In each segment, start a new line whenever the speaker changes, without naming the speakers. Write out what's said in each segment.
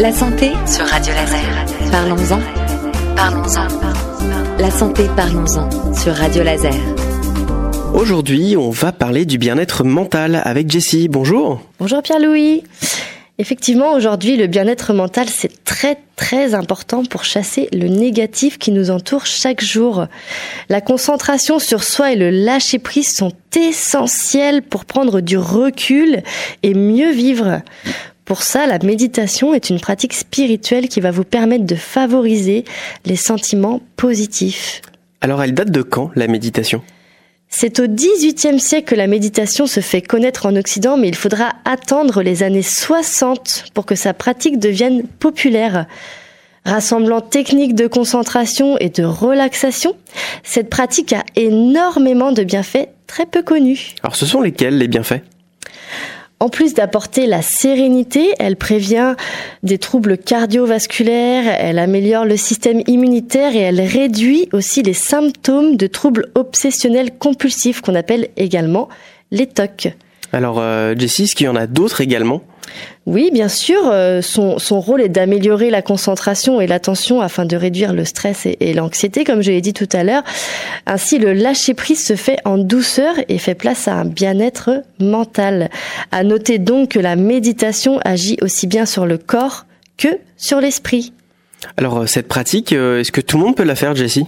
La santé sur Radio Laser. Parlons-en. Parlons-en. La santé, parlons-en sur Radio Laser.
Aujourd'hui, on va parler du bien-être mental avec Jessie. Bonjour.
Bonjour Pierre-Louis. Effectivement, aujourd'hui, le bien-être mental, c'est très très important pour chasser le négatif qui nous entoure chaque jour. La concentration sur soi et le lâcher-prise sont essentiels pour prendre du recul et mieux vivre. Pour ça, la méditation est une pratique spirituelle qui va vous permettre de favoriser les sentiments positifs.
Alors, elle date de quand, la méditation?
C'est au XVIIIe siècle que la méditation se fait connaître en Occident, mais il faudra attendre les années 60 pour que sa pratique devienne populaire. Rassemblant techniques de concentration et de relaxation, cette pratique a énormément de bienfaits très peu connus.
Alors ce sont lesquels les bienfaits?
En plus d'apporter la sérénité, elle prévient des troubles cardiovasculaires, elle améliore le système immunitaire et elle réduit aussi les symptômes de troubles obsessionnels compulsifs qu'on appelle également les TOC.
Alors euh, Jessie, est-ce qu'il y en a d'autres également?
Oui, bien sûr. Euh, son, son rôle est d'améliorer la concentration et l'attention afin de réduire le stress et, l'anxiété, comme je l'ai dit tout à l'heure. Ainsi, le lâcher-prise se fait en douceur et fait place à un bien-être mental. À noter donc que la méditation agit aussi bien sur le corps que sur l'esprit.
Alors, euh, cette pratique, euh, est-ce que tout le monde peut la faire, Jessie?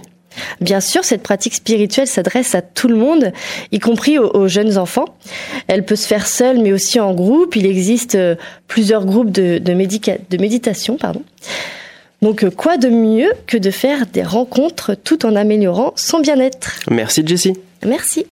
Bien sûr, cette pratique spirituelle s'adresse à tout le monde, y compris aux, jeunes enfants. Elle peut se faire seule, mais aussi en groupe. Il existe euh, plusieurs groupes de, de, de méditation. Pardon. Donc, euh, quoi de mieux que de faire des rencontres tout en améliorant son bien-être?
Merci Jessie.
Merci.